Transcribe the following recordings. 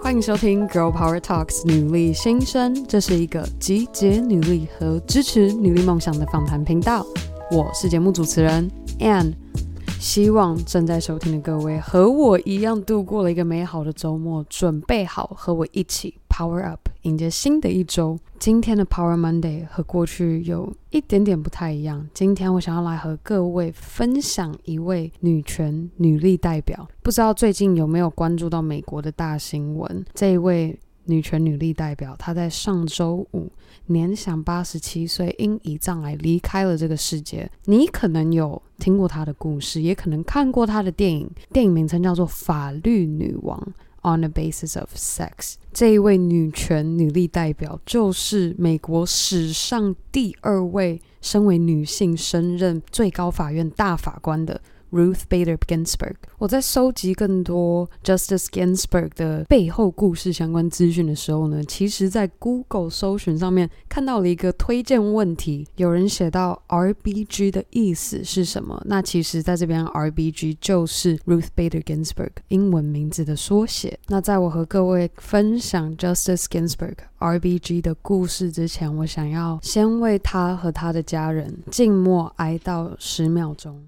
欢迎收听《Girl Power Talks》女力新生，这是一个集结女力和支持女力梦想的访谈频道。我是节目主持人 Ann，希望正在收听的各位和我一样度过了一个美好的周末，准备好和我一起 Power Up，迎接新的一周。今天的 Power Monday 和过去有一点点不太一样。今天我想要来和各位分享一位女权女力代表。不知道最近有没有关注到美国的大新闻？这一位女权女力代表，她在上周五年享八十七岁，因胰脏癌离开了这个世界。你可能有听过她的故事，也可能看过她的电影，电影名称叫做《法律女王》。On the basis of sex，这一位女权女力代表就是美国史上第二位身为女性升任最高法院大法官的。Ruth Bader Ginsburg，我在收集更多 Justice Ginsburg 的背后故事相关资讯的时候呢，其实在 Google 搜寻上面看到了一个推荐问题，有人写到 RBG 的意思是什么？那其实在这边 RBG 就是 Ruth Bader Ginsburg 英文名字的缩写。那在我和各位分享 Justice Ginsburg RBG 的故事之前，我想要先为他和他的家人静默哀悼十秒钟。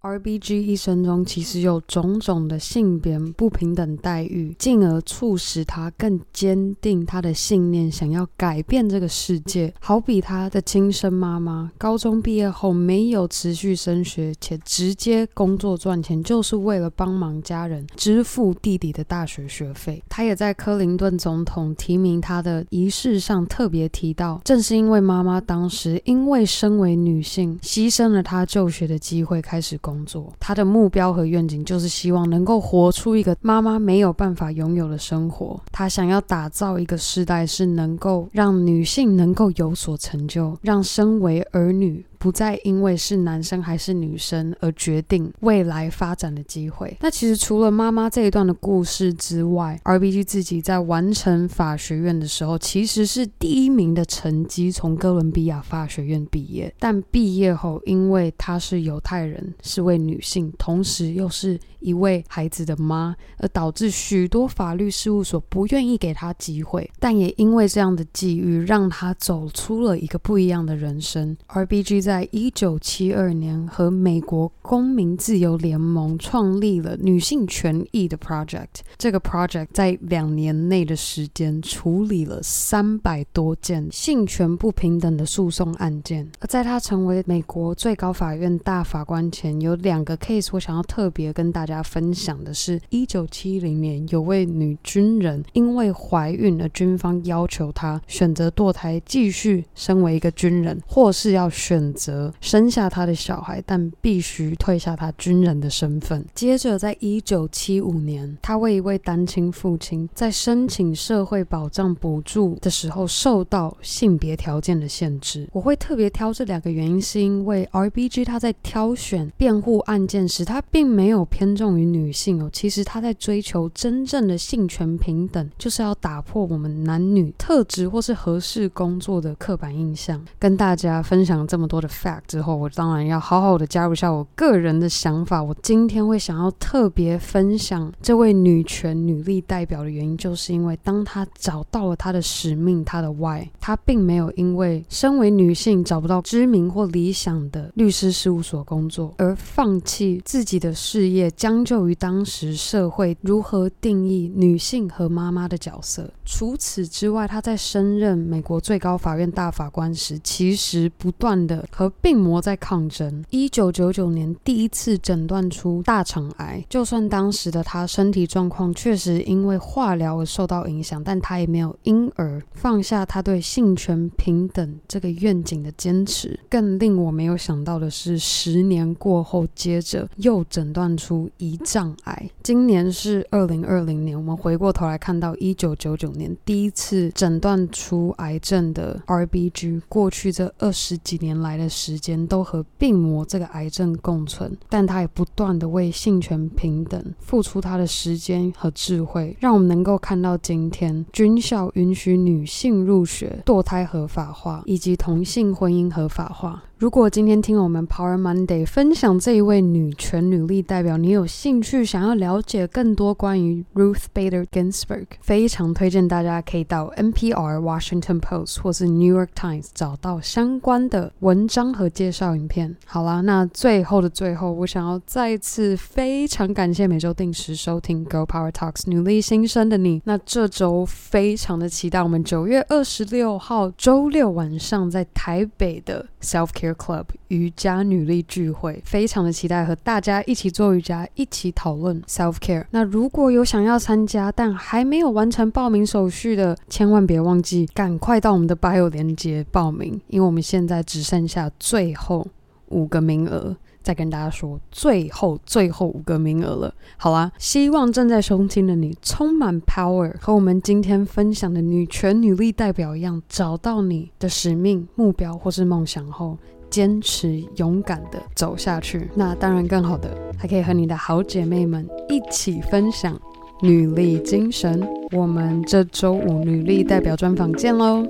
RBG 一生中其实有种种的性别不平等待遇，进而促使他更坚定他的信念，想要改变这个世界。好比他的亲生妈妈，高中毕业后没有持续升学，且直接工作赚钱，就是为了帮忙家人支付弟弟的大学学费。他也在克林顿总统提名他的仪式上特别提到，正是因为妈妈当时因为身为女性，牺牲了她就学的机会，开始工作，他的目标和愿景就是希望能够活出一个妈妈没有办法拥有的生活。他想要打造一个时代，是能够让女性能够有所成就，让身为儿女。不再因为是男生还是女生而决定未来发展的机会。那其实除了妈妈这一段的故事之外，RBG 自己在完成法学院的时候，其实是第一名的成绩，从哥伦比亚法学院毕业。但毕业后，因为她是犹太人，是位女性，同时又是一位孩子的妈，而导致许多法律事务所不愿意给她机会。但也因为这样的际遇，让她走出了一个不一样的人生。RBG 在一九七二年和美国公民自由联盟创立了女性权益的 project。这个 project 在两年内的时间处理了三百多件性权不平等的诉讼案件。而在她成为美国最高法院大法官前，有两个 case 我想要特别跟大家分享的是：一九七零年有位女军人因为怀孕而军方要求她选择堕胎，继续身为一个军人，或是要选。则生下他的小孩，但必须退下他军人的身份。接着，在一九七五年，他为一位单亲父亲在申请社会保障补助的时候受到性别条件的限制。我会特别挑这两个原因，是因为 RBG 他在挑选辩护案件时，他并没有偏重于女性哦。其实他在追求真正的性权平等，就是要打破我们男女特质或是合适工作的刻板印象。跟大家分享这么多的。Fact 之后，我当然要好好的加入一下我个人的想法。我今天会想要特别分享这位女权女力代表的原因，就是因为当她找到了她的使命，她的 why，她并没有因为身为女性找不到知名或理想的律师事务所工作而放弃自己的事业，将就于当时社会如何定义女性和妈妈的角色。除此之外，她在升任美国最高法院大法官时，其实不断的。和病魔在抗争。一九九九年第一次诊断出大肠癌，就算当时的他身体状况确实因为化疗而受到影响，但他也没有因而放下他对性权平等这个愿景的坚持。更令我没有想到的是，十年过后，接着又诊断出胰脏癌。今年是二零二零年，我们回过头来看到一九九九年第一次诊断出癌症的 RBG，过去这二十几年来的。时间都和病魔这个癌症共存，但他也不断的为性权平等付出他的时间和智慧，让我们能够看到今天军校允许女性入学、堕胎合法化以及同性婚姻合法化。如果今天听我们 Power Monday 分享这一位女权女力代表，你有兴趣想要了解更多关于 Ruth Bader Ginsburg，非常推荐大家可以到 NPR、Washington Post 或是 New York Times 找到相关的文章和介绍影片。好啦，那最后的最后，我想要再次非常感谢每周定时收听 Girl Power Talks 女力新生的你。那这周非常的期待我们九月二十六号周六晚上在台北的 Self Care Club 瑜伽女力聚会，非常的期待和大家一起做瑜伽，一起讨论 self care。那如果有想要参加但还没有完成报名手续的，千万别忘记赶快到我们的 bio 连接报名，因为我们现在只剩下最后五个名额。再跟大家说，最后最后五个名额了。好啦，希望正在收听的你充满 power，和我们今天分享的女权女力代表一样，找到你的使命、目标或是梦想后。坚持勇敢的走下去，那当然更好的，还可以和你的好姐妹们一起分享女力精神。我们这周五女力代表专访见喽，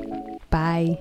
拜。